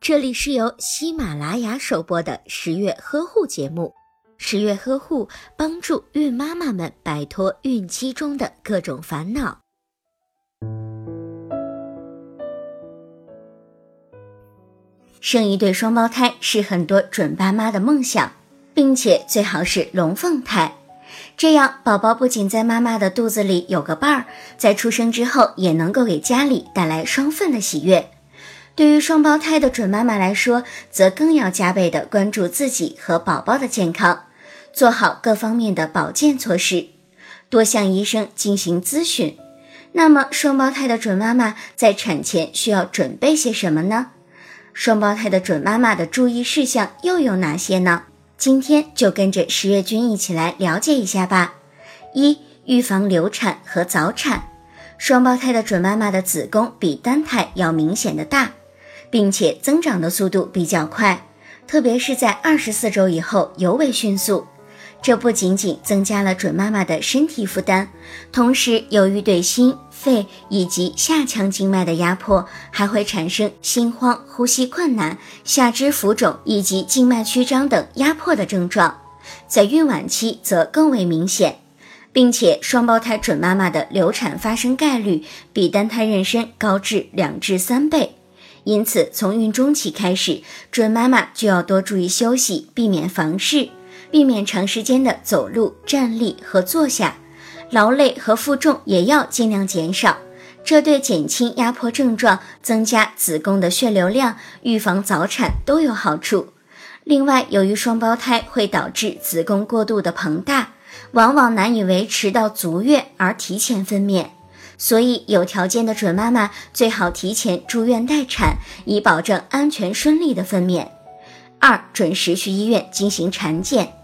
这里是由喜马拉雅首播的十月呵护节目。十月呵护帮助孕妈妈们摆脱孕期中的各种烦恼。生一对双胞胎是很多准爸妈的梦想，并且最好是龙凤胎，这样宝宝不仅在妈妈的肚子里有个伴儿，在出生之后也能够给家里带来双份的喜悦。对于双胞胎的准妈妈来说，则更要加倍的关注自己和宝宝的健康，做好各方面的保健措施，多向医生进行咨询。那么，双胞胎的准妈妈在产前需要准备些什么呢？双胞胎的准妈妈的注意事项又有哪些呢？今天就跟着十月君一起来了解一下吧。一、预防流产和早产。双胞胎的准妈妈的子宫比单胎要明显的大。并且增长的速度比较快，特别是在二十四周以后尤为迅速。这不仅仅增加了准妈妈的身体负担，同时由于对心肺以及下腔静脉的压迫，还会产生心慌、呼吸困难、下肢浮肿以及静脉曲张等压迫的症状。在孕晚期则更为明显，并且双胞胎准妈妈的流产发生概率比单胎妊娠高至两至三倍。因此，从孕中期开始，准妈妈就要多注意休息，避免房事，避免长时间的走路、站立和坐下，劳累和负重也要尽量减少。这对减轻压迫症状、增加子宫的血流量、预防早产都有好处。另外，由于双胞胎会导致子宫过度的膨大，往往难以维持到足月而提前分娩。所以，有条件的准妈妈最好提前住院待产，以保证安全顺利的分娩。二、准时去医院进行产检。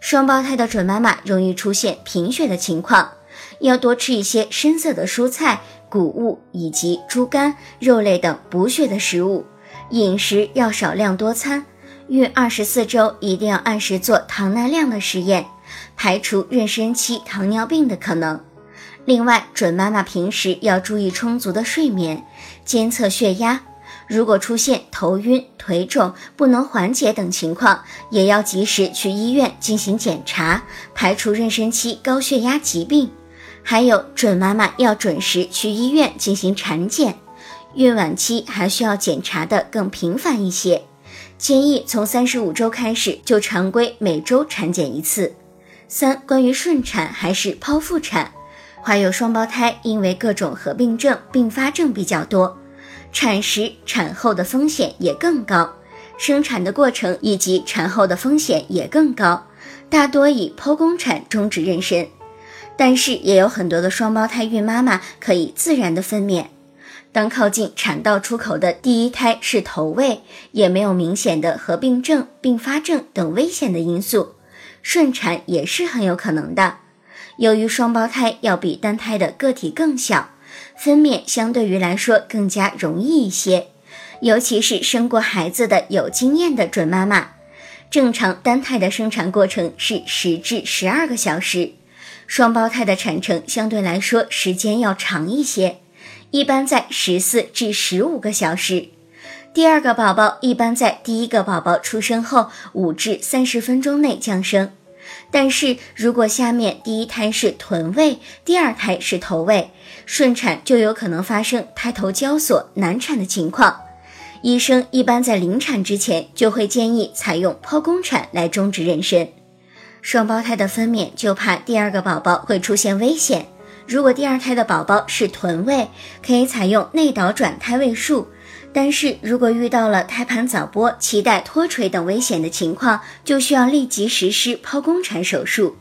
双胞胎的准妈妈容易出现贫血的情况，要多吃一些深色的蔬菜、谷物以及猪肝、肉类等补血的食物。饮食要少量多餐。孕二十四周一定要按时做糖耐量的实验，排除妊娠期糖尿病的可能。另外，准妈妈平时要注意充足的睡眠，监测血压。如果出现头晕、腿肿、不能缓解等情况，也要及时去医院进行检查，排除妊娠期高血压疾病。还有，准妈妈要准时去医院进行产检，孕晚期还需要检查的更频繁一些，建议从三十五周开始就常规每周产检一次。三、关于顺产还是剖腹产？怀有双胞胎，因为各种合并症、并发症比较多，产时、产后的风险也更高，生产的过程以及产后的风险也更高，大多以剖宫产终止妊娠。但是也有很多的双胞胎孕妈妈可以自然的分娩。当靠近产道出口的第一胎是头位，也没有明显的合并症、并发症等危险的因素，顺产也是很有可能的。由于双胞胎要比单胎的个体更小，分娩相对于来说更加容易一些，尤其是生过孩子的有经验的准妈妈。正常单胎的生产过程是十至十二个小时，双胞胎的产程相对来说时间要长一些，一般在十四至十五个小时。第二个宝宝一般在第一个宝宝出生后五至三十分钟内降生。但是如果下面第一胎是臀位，第二胎是头位，顺产就有可能发生胎头交锁难产的情况。医生一般在临产之前就会建议采用剖宫产来终止妊娠。双胞胎的分娩就怕第二个宝宝会出现危险。如果第二胎的宝宝是臀位，可以采用内倒转胎位术。但是如果遇到了胎盘早剥、脐带脱垂等危险的情况，就需要立即实施剖宫产手术。